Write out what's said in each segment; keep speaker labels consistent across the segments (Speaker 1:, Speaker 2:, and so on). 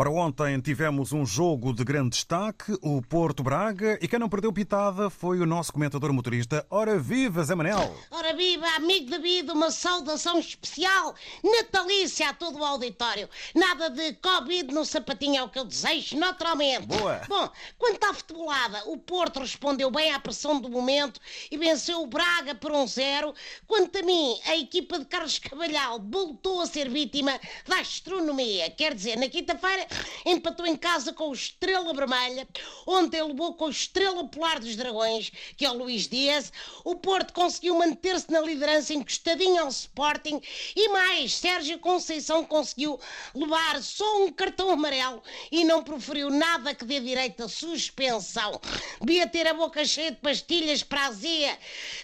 Speaker 1: Para ontem tivemos um jogo de grande destaque, o Porto Braga, e quem não perdeu pitada foi o nosso comentador motorista. Ora viva, Zé Manel!
Speaker 2: Ora viva, amigo David, uma saudação especial, natalícia a todo o auditório. Nada de Covid no sapatinho é o que eu desejo, naturalmente.
Speaker 1: Boa.
Speaker 2: Bom, quanto à futebolada, o Porto respondeu bem à pressão do momento e venceu o Braga por um zero. Quanto a mim, a equipa de Carlos Cavalhal voltou a ser vítima da astronomia. Quer dizer, na quinta-feira empatou em casa com o Estrela Vermelha, ontem levou com o Estrela Polar dos Dragões, que é o Luís Dias. O Porto conseguiu manter-se na liderança encostadinho ao Sporting e mais, Sérgio Conceição conseguiu levar só um cartão amarelo e não proferiu nada que dê direito a suspensão. Devia ter a boca cheia de pastilhas para a azia,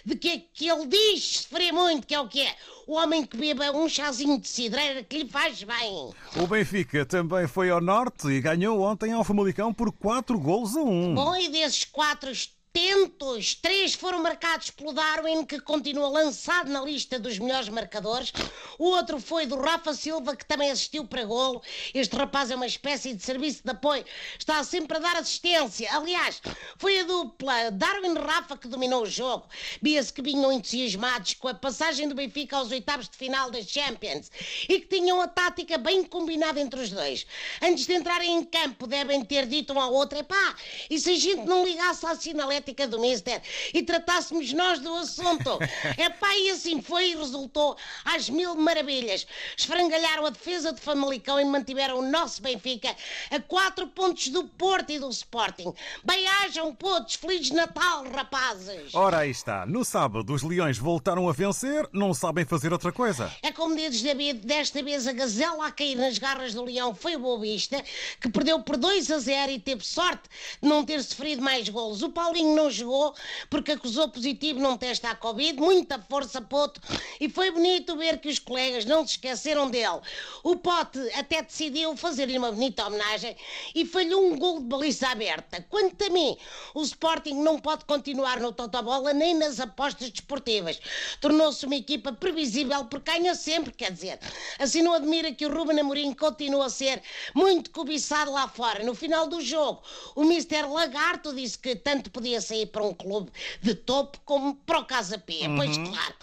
Speaker 2: de que, que ele diz sofrer muito, que é o que é o homem que beba um chazinho de cidreira que lhe faz bem.
Speaker 1: O Benfica também foi ao norte e ganhou ontem ao Famalicão por 4 gols a 1.
Speaker 2: Bom, e desses 4, atentos. Três foram marcados pelo Darwin, que continua lançado na lista dos melhores marcadores. O outro foi do Rafa Silva, que também assistiu para golo. Este rapaz é uma espécie de serviço de apoio. Está sempre a dar assistência. Aliás, foi a dupla Darwin-Rafa que dominou o jogo. Via-se que vinham entusiasmados com a passagem do Benfica aos oitavos de final das Champions e que tinham a tática bem combinada entre os dois. Antes de entrarem em campo, devem ter dito um ao outro: epá, e se a gente não ligasse à sinaleta? Sinalética do Mister e tratássemos nós do assunto? epá, e assim foi e resultou às mil maravilhas. Esfrangalharam a defesa de Famalicão e mantiveram o nosso Benfica a quatro pontos do Porto e do Sporting. Bem-ajam, putos, Feliz Natal, rapazes!
Speaker 1: Ora, aí está. No sábado, os Leões voltaram a vencer, não sabem fazer outra coisa.
Speaker 2: É como dizes, David, desta vez a gazela a cair nas garras do Leão foi o Boa Vista, que perdeu por 2 a 0 e teve sorte de não ter sofrido mais golos. O Paulinho não jogou porque acusou positivo num teste à Covid, muita força, Poto, e foi bonito ver que os colegas não se esqueceram dele. O Pote até decidiu fazer-lhe uma bonita homenagem e falhou um gol de baliza aberta. Quanto a mim, o Sporting não pode continuar no Totobola nem nas apostas desportivas. Tornou-se uma equipa previsível porque ganha sempre, quer dizer. Assim não admira que o Ruben Amorim continue a ser muito cobiçado lá fora. No final do jogo, o Mr. Lagarto disse que tanto podia sair para um clube de topo como para o Casa P. Pois claro,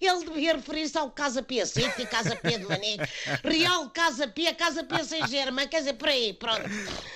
Speaker 2: ele devia referir-se ao Casa P City, Casa P de Manique, Real Casa P, Casa P Sem Germa, quer dizer, por aí, pronto.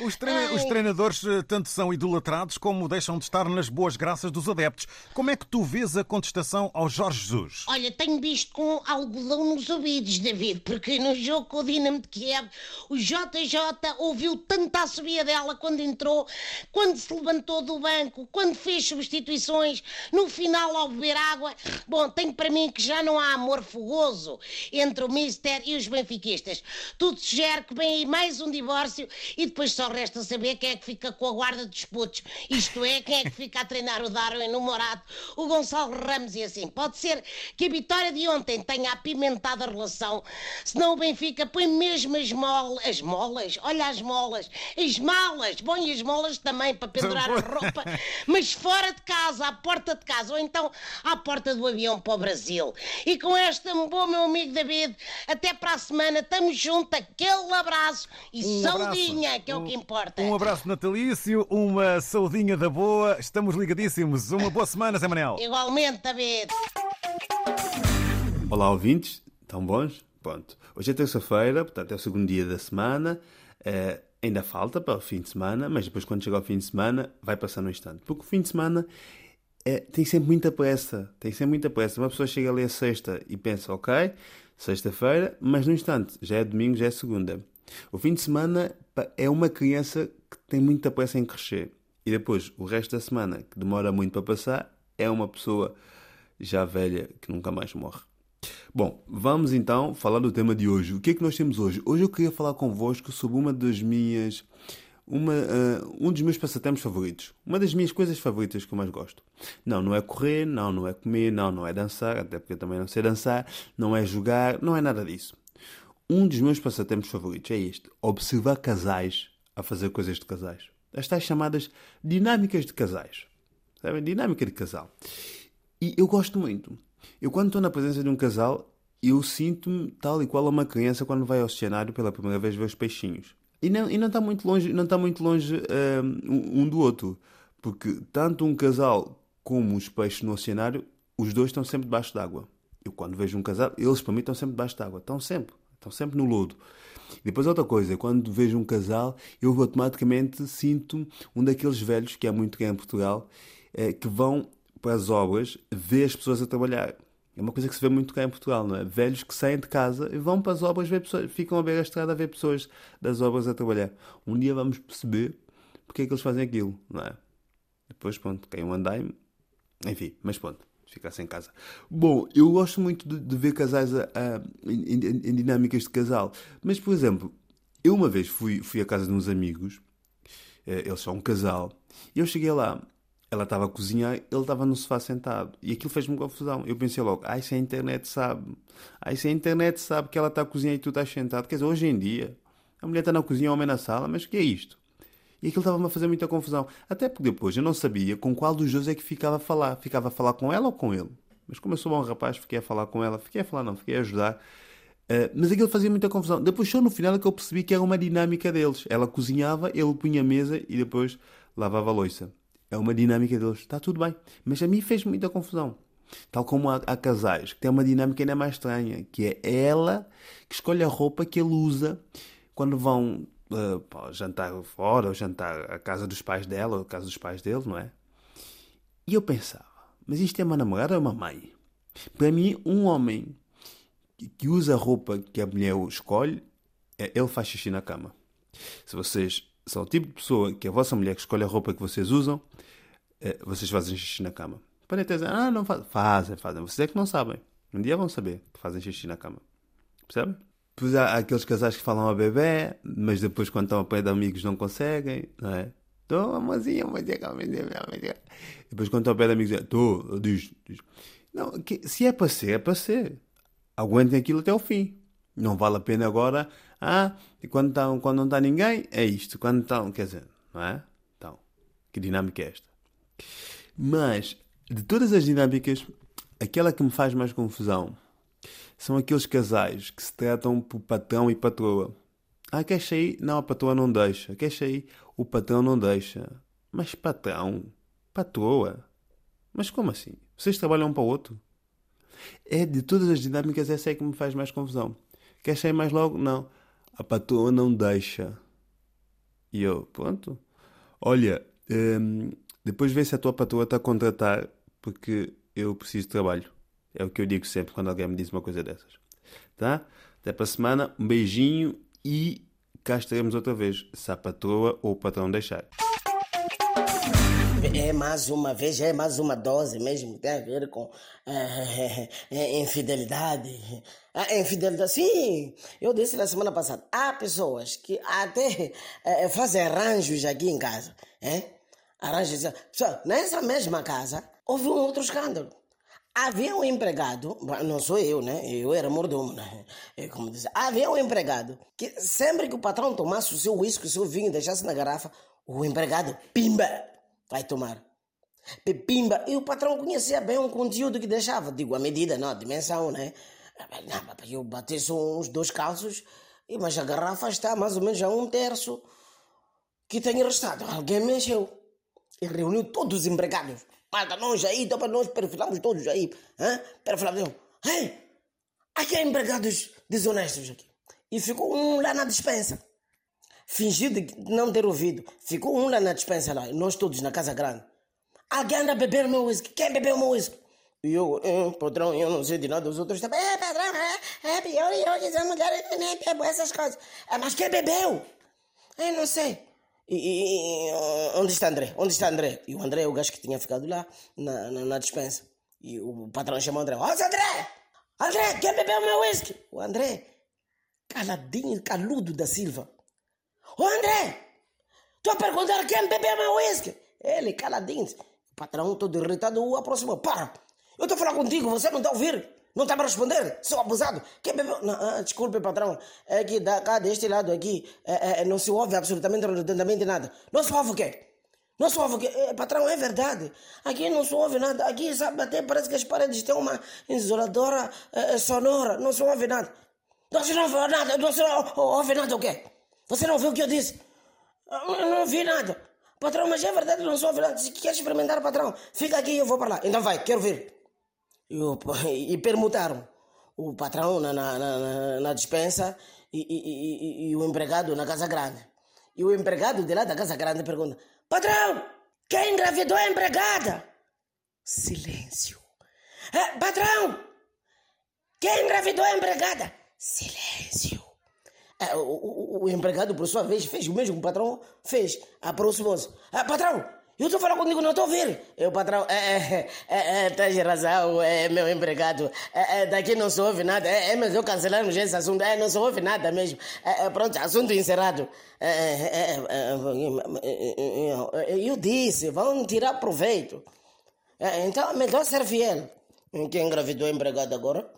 Speaker 1: Os, treina-
Speaker 2: Ai.
Speaker 1: os treinadores eh, tanto são idolatrados como deixam de estar nas boas graças dos adeptos. Como é que tu vês a contestação ao Jorge Jesus?
Speaker 2: Olha, tenho visto com algodão nos ouvidos, David, porque no jogo com o Dinamo de Kiev, o JJ ouviu tanta assobia dela quando entrou, quando se levantou do banco, quando fez substituições, no final ao beber água. Bom, tenho para mim que já não há amor fogoso entre o Mister e os benfiquistas. Tudo sugere que vem aí mais um divórcio e depois só resta saber quem é que fica com a guarda dos putos. Isto é, quem é que fica a treinar o Darwin, o Morato, o Gonçalo Ramos e assim. Pode ser que a vitória de ontem tenha apimentado a relação, senão o Benfica põe mesmo as molas, as molas, olha as molas, as malas, põe as molas também para pendurar a roupa, mas fora de casa, à porta de casa, ou então à porta do avião para o Brasil. E com esta, bom meu amigo David, até para a semana, estamos juntos, aquele abraço e
Speaker 1: Um abraço.
Speaker 2: saudinha, que é o que importa.
Speaker 1: Um abraço natalício, uma saudinha da boa. Estamos ligadíssimos. Uma boa semana, Zé Manel.
Speaker 2: Igualmente, David.
Speaker 3: Olá, ouvintes. Estão bons? Pronto. Hoje é terça-feira, portanto é o segundo dia da semana. Eh, ainda falta para o fim de semana, mas depois, quando chegar ao fim de semana, vai passar no instante. Porque o fim de semana é- tem sempre muita pressa. Tem sempre muita pressa. Uma pessoa chega ali a sexta e pensa, ok, sexta-feira, mas no instante, já é domingo, já é segunda. O fim de semana é uma criança que tem muita pressa em crescer. E depois, o resto da semana, que demora muito para passar, é uma pessoa já velha que nunca mais morre. Bom, vamos então falar do tema de hoje. O que é que nós temos hoje? Hoje eu queria falar convosco sobre uma das minhas. Uma, ah, um dos meus passatempos favoritos. Uma das minhas coisas favoritas que eu mais gosto. Não, não é correr, não, não é comer, não, não é dançar, até porque eu também não sei dançar, não é jogar, não é nada disso. Um dos meus passatempos favoritos é este: observar casais a fazer coisas de casais. As tais chamadas dinâmicas de casais. Sabem? Dinâmica de casal. E eu gosto muito. Eu, quando estou na presença de um casal, eu sinto-me tal e qual uma criança quando vai ao cenário pela primeira vez ver os peixinhos. E não, e não está muito longe, não está muito longe um, um do outro. Porque tanto um casal como os peixes no oceanário, os dois estão sempre debaixo d'água. Eu quando vejo um casal, eles para mim estão sempre debaixo d'água. Estão sempre. Estão sempre no lodo. Depois outra coisa, quando vejo um casal, eu automaticamente sinto um daqueles velhos, que é muito grande em Portugal, é, que vão para as obras ver as pessoas a trabalhar. É uma coisa que se vê muito cá em Portugal, não é? Velhos que saem de casa e vão para as obras ver pessoas, ficam a ver a estrada a ver pessoas das obras a trabalhar. Um dia vamos perceber porque é que eles fazem aquilo, não é? Depois, pronto, cai um andaime. Enfim, mas pronto, ficar-se em casa. Bom, eu gosto muito de, de ver casais a, a, em, em, dinâmicas de casal. Mas, por exemplo, eu uma vez fui, fui à casa de uns amigos, eh, eles são um casal, e eu cheguei lá ela estava a cozinhar, ele estava no sofá sentado. E aquilo fez-me confusão. Eu pensei logo, ai, se a internet sabe. Ai, se a internet sabe que ela está a cozinhar e tu estás sentado. Quer dizer, hoje em dia, a mulher está na cozinha, o homem na sala, mas o que é isto? E aquilo estava-me a fazer muita confusão. Até porque depois eu não sabia com qual dos dois é que ficava a falar. Ficava a falar com ela ou com ele? Mas como eu sou bom rapaz, fiquei a falar com ela. Fiquei a falar, não, fiquei a ajudar. Uh, mas aquilo fazia muita confusão. Depois só no final é que eu percebi que era uma dinâmica deles. Ela cozinhava, ele punha a mesa e depois lavava a louça. É uma dinâmica deles. Está tudo bem. Mas a mim fez muita confusão. Tal como há, há, casais que têm uma dinâmica ainda mais estranha, que é ela que escolhe a roupa que ele usa quando vão uh, jantar fora, ou jantar à casa dos pais dela, ou à casa dos pais dele, não é? E eu pensava, mas isto é uma namorada ou uma mãe? Para mim, um homem que usa a roupa que a mulher escolhe, é, ele faz xixi na cama. Se vocês são o tipo de pessoa que a vossa mulher que escolhe a roupa que vocês usam, é, vocês fazem xixi na cama. Podem até dizer, ah, não fazem. Fazem, fazem. Vocês é que não sabem. Um dia vão saber que fazem xixi na cama. Percebe? Depois há aqueles casais que falam a bebê, mas depois quando estão a pé de amigos não conseguem, não é? Estou, amorzinho, amorzinho, amorzinho, amorzinho. Depois quando estão a pé de amigos, estou, diz, diz. Não, que, se é para ser, é para ser. Aguentem aquilo até o fim. Não vale a pena agora ah, e quando, tá, quando não está ninguém, é isto. Quando estão, quer dizer, não é? Então, que dinâmica é esta? Mas, de todas as dinâmicas, aquela que me faz mais confusão são aqueles casais que se tratam por patrão e patroa. Ah, quer sair? Não, a patroa não deixa. Quer sair? O patrão não deixa. Mas patrão? Patroa? Mas como assim? Vocês trabalham um para o outro? É de todas as dinâmicas, essa é que me faz mais confusão. Quer sair mais logo? Não a patroa não deixa. E eu, pronto. Olha, hum, depois vê se a tua patroa está a contratar, porque eu preciso de trabalho. É o que eu digo sempre quando alguém me diz uma coisa dessas. Tá? Até para a semana, um beijinho e cá estaremos outra vez, se a patroa ou o patrão deixar.
Speaker 4: É mais uma vez, é mais uma dose mesmo tem a ver com é, é, infidelidade. A infidelidade, sim, eu disse na semana passada, há pessoas que até é, fazem arranjos aqui em casa. É? Arranjos. Só, nessa mesma casa, houve um outro escândalo. Havia um empregado, não sou eu, né? Eu era mordomo, né? É como dizer, havia um empregado que sempre que o patrão tomasse o seu uísque, o seu vinho e deixasse na garrafa, o empregado, pimba, vai tomar. Pepimba. E o patrão conhecia bem o conteúdo que deixava. Digo, a medida, não, a dimensão, né? Não, eu bati só uns dois calços, mas a garrafa está mais ou menos a um terço que tem restado. Alguém mexeu. E reuniu todos os empregados. Mata nós aí, para nós perfilamos todos aí. Hein? Perfilamos. Ei, aqui há empregados desonestos aqui. E ficou um lá na dispensa fingiu de não ter ouvido. Ficou um lá na dispensa lá, nós todos na casa grande. Alguém anda a beber meu whisky. Quem bebeu meu whisky? E eu, eh, patrão, eu não sei de nada, os outros também. É, patrão, é, é pior e eu dizer mulher nem bebo essas coisas. É, mas quem bebeu? Eu não sei. E, e, onde está André? Onde está André? E o André é o gajo que tinha ficado lá na, na, na dispensa. E o patrão chamou André. Ó, André! André, quem bebeu meu whisky? O André, caladinho, caludo da Silva. Ô André, a perguntar quem bebeu meu whisky. Ele, caladinho. O patrão, todo irritado, o aproximou. Para! Eu estou a falar contigo, você não está a ouvir? Não está a responder? Sou abusado. Quem bebeu? Não, ah, desculpe, patrão. É que da, cá deste lado aqui é, é, não se ouve absolutamente, redondamente nada. Não se ouve o quê? Não se ouve o quê? É, patrão, é verdade. Aqui não se ouve nada. Aqui, sabe, até parece que as paredes têm uma isoladora é, sonora. Não se ouve nada. Não se ouve nada. Não se ouve nada o quê? Você não viu o que eu disse? Eu não vi nada. Patrão, mas é verdade, não sou avilado. Se quer experimentar, patrão, fica aqui e eu vou para lá. Então vai, quero ver. E, e permutaram. O patrão na, na, na, na dispensa e, e, e, e o empregado na casa grande. E o empregado de lá da casa grande pergunta: Patrão, quem engravidou a empregada? Silêncio. "É, patrão, quem engravidou a empregada? Silêncio. É, o, o- o empregado, por sua vez, fez o mesmo o patrão fez. Aproximou-se. Ah, patrão, eu estou falando contigo, não estou ouvir. E o patrão, é, é, é, é, tens razão, é meu empregado. É, é, daqui não se ouve nada. É, é, mas eu cancelamos esse assunto. É, não se ouve nada mesmo. É, é, pronto, assunto encerrado. É, é, é, é, é, eu disse, vão tirar proveito. É, então, é melhor ser fiel. Quem engravidou a empregada agora?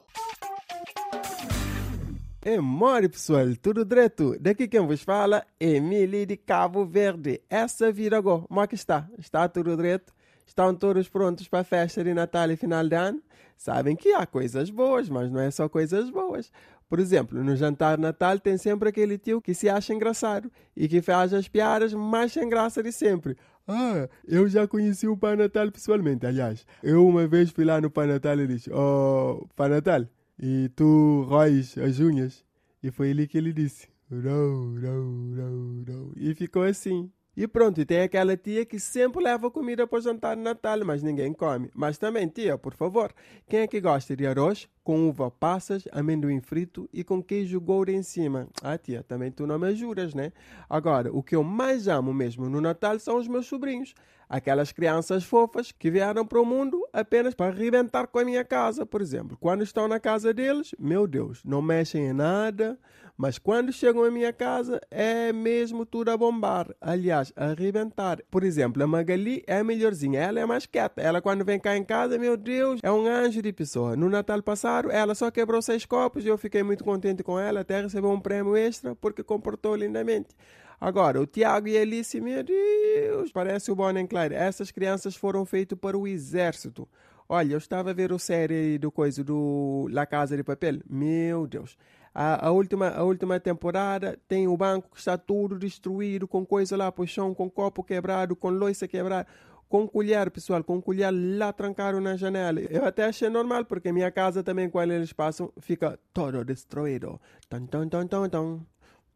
Speaker 5: É mole, pessoal, tudo direto. Daqui quem vos fala é Emily de Cabo Verde. Essa vira agora. Como é que está? Está tudo direto? Estão todos prontos para a festa de Natal e final de ano? Sabem que há coisas boas, mas não é só coisas boas. Por exemplo, no jantar Natal tem sempre aquele tio que se acha engraçado e que faz as piadas mais sem graça de sempre. Ah, eu já conheci o Pai Natal pessoalmente, aliás. Eu uma vez fui lá no Pai Natal e disse, oh, Pai Natal, e tu róis as unhas? E foi ali que ele disse, não, não, não, não. E ficou assim. E pronto, e tem aquela tia que sempre leva comida para o jantar de Natal, mas ninguém come. Mas também, tia, por favor, quem é que gosta de arroz com uva passas, amendoim frito e com queijo gouro em cima? Ah, tia, também tu não me juras, né? Agora, o que eu mais amo mesmo no Natal são os meus sobrinhos. Aquelas crianças fofas que vieram para o mundo apenas para arrebentar com a minha casa, por exemplo. Quando estão na casa deles, meu Deus, não mexem em nada, mas quando chegam à minha casa é mesmo tudo a bombar. Aliás, a arrebentar. Por exemplo, a Magali é a melhorzinha, ela é mais quieta. Ela quando vem cá em casa, meu Deus, é um anjo de pessoa. No Natal passado, ela só quebrou seis copos e eu fiquei muito contente com ela, até recebeu um prêmio extra porque comportou lindamente. Agora, o Tiago e a Alice, meu Deus, parece o Bonnie Clyde. Essas crianças foram feitas para o exército. Olha, eu estava a ver a série do coisa do La Casa de Papel. Meu Deus. A, a, última, a última temporada tem o banco que está tudo destruído, com coisa lá para o chão, com copo quebrado, com loiça quebrada com colher, pessoal, com colher lá trancaram na janela. Eu até achei normal, porque minha casa também, quando eles passam, fica todo destruído. Tom, tom, tom, tom, tom.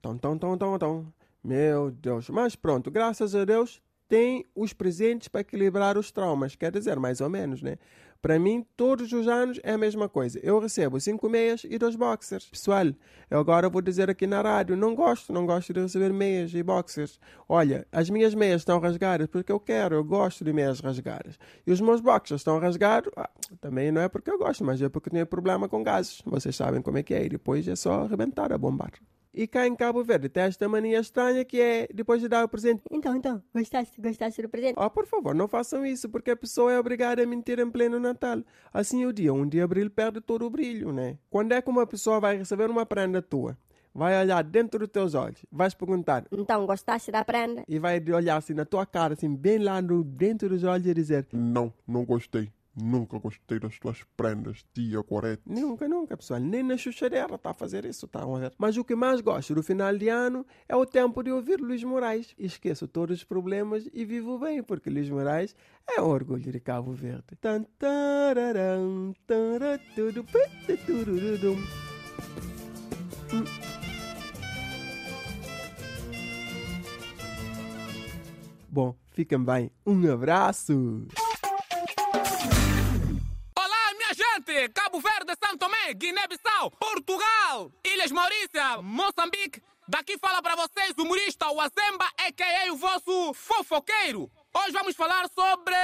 Speaker 5: Tom, tom, tom, tom, tom. Meu Deus. Mas pronto, graças a Deus, tem os presentes para equilibrar os traumas. Quer dizer, mais ou menos, né? Para mim, todos os anos é a mesma coisa. Eu recebo cinco meias e dois boxers. Pessoal, eu agora vou dizer aqui na rádio, não gosto, não gosto de receber meias e boxers. Olha, as minhas meias estão rasgadas porque eu quero, eu gosto de meias rasgadas. E os meus boxers estão rasgados, ah, também não é porque eu gosto, mas é porque tenho problema com gases. Vocês sabem como é que é, e depois é só arrebentar a bombar. E cá em Cabo Verde tem esta mania estranha que é, depois de dar o presente,
Speaker 6: Então, então, gostaste, gostaste do presente?
Speaker 5: Oh, por favor, não façam isso, porque a pessoa é obrigada a mentir em pleno Natal. Assim o dia 1 de abril perde todo o brilho, né? Quando é que uma pessoa vai receber uma prenda tua? Vai olhar dentro dos teus olhos, vais perguntar
Speaker 6: Então, gostaste da prenda?
Speaker 5: e vai olhar assim na tua cara, assim, bem lá no, dentro dos olhos e dizer
Speaker 7: Não, não gostei. Nunca gostei das tuas prendas, tia Corete.
Speaker 5: Nunca, nunca, pessoal. Nem na chuchadeira está a fazer isso, tá a ver? Mas o que mais gosto do final de ano é o tempo de ouvir Luís Moraes. Esqueço todos os problemas e vivo bem, porque Luís Moraes é orgulho de Cabo Verde. Hum. Bom, fiquem bem. Um abraço!
Speaker 8: Guiné-Bissau, Portugal, Ilhas Maurícia, Moçambique. Daqui fala para vocês o humorista Wazemba, a.k.a. o vosso fofoqueiro. Hoje vamos falar sobre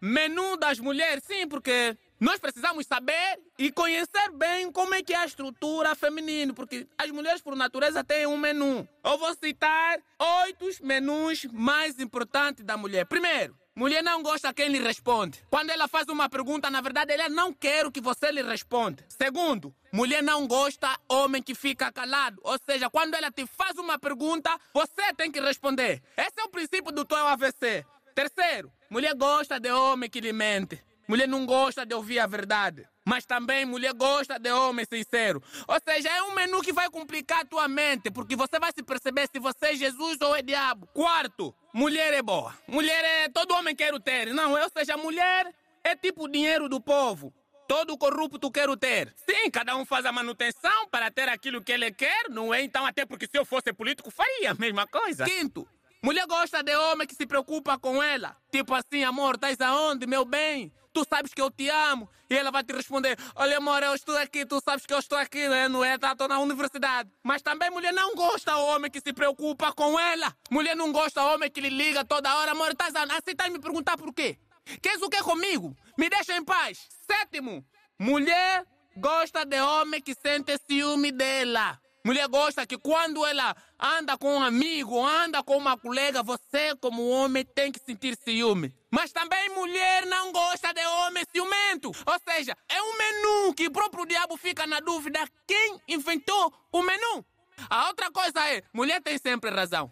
Speaker 8: menu das mulheres. Sim, porque nós precisamos saber e conhecer bem como é que é a estrutura feminina, porque as mulheres por natureza têm um menu. Eu vou citar oito menus mais importantes da mulher. Primeiro, Mulher não gosta quem lhe responde. Quando ela faz uma pergunta, na verdade, ela não quer que você lhe responda. Segundo, mulher não gosta homem que fica calado. Ou seja, quando ela te faz uma pergunta, você tem que responder. Esse é o princípio do teu AVC. Terceiro, mulher gosta de homem que lhe mente. Mulher não gosta de ouvir a verdade. Mas também mulher gosta de homem sincero. Ou seja, é um menu que vai complicar a tua mente, porque você vai se perceber se você é Jesus ou é diabo. Quarto, mulher é boa. Mulher é. Todo homem quer ter. Não, ou seja, mulher é tipo dinheiro do povo. Todo corrupto quer o ter. Sim, cada um faz a manutenção para ter aquilo que ele quer, não é? Então, até porque se eu fosse político, faria a mesma coisa. Quinto, mulher gosta de homem que se preocupa com ela. Tipo assim, amor, estás aonde, meu bem? Tu sabes que eu te amo. E ela vai te responder: Olha, amor, eu estou aqui, tu sabes que eu estou aqui, né? não é? Tá, estou na universidade. Mas também mulher não gosta do homem que se preocupa com ela. Mulher não gosta do homem que lhe liga toda hora, amor, aonde? Assim, estás me perguntar por quê? Queres o que comigo? Me deixa em paz. Sétimo, mulher gosta de homem que sente ciúme dela. Mulher gosta que quando ela anda com um amigo, anda com uma colega, você, como homem, tem que sentir ciúme. Mas também mulher não gosta de homem ciumento. Ou seja, é um menu que o próprio diabo fica na dúvida quem inventou o menu. A outra coisa é, mulher tem sempre razão.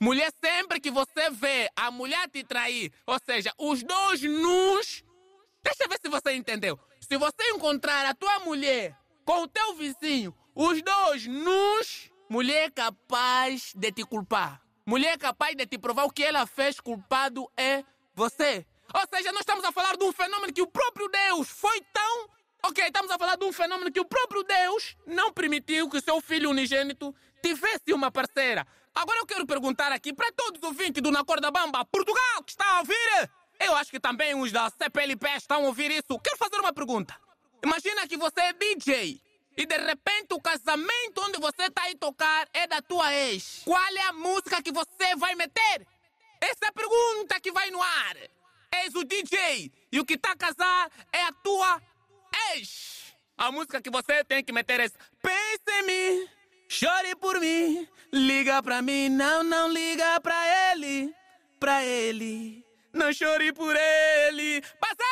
Speaker 8: Mulher, sempre que você vê a mulher te trair, ou seja, os dois nus. Deixa eu ver se você entendeu. Se você encontrar a tua mulher com o teu vizinho, os dois nus, mulher capaz de te culpar. Mulher capaz de te provar o que ela fez, culpado é você. Ou seja, nós estamos a falar de um fenômeno que o próprio Deus foi tão. Ok, estamos a falar de um fenômeno que o próprio Deus não permitiu que seu filho unigênito tivesse uma parceira. Agora eu quero perguntar aqui para todos os ouvintes do Na Corda Bamba, Portugal, que está a ouvir? Eu acho que também os da CPLP estão a ouvir isso. Quero fazer uma pergunta. Imagina que você é DJ e de repente o casamento onde você está a tocar é da tua ex. Qual é a música que você vai meter? Essa é a pergunta que vai no ar. És o DJ e o que está a casar é a tua ex. A música que você tem que meter é Pense em mim, chore por mim, liga pra mim, não, não liga pra ele, pra ele. Não chore por ele. Passa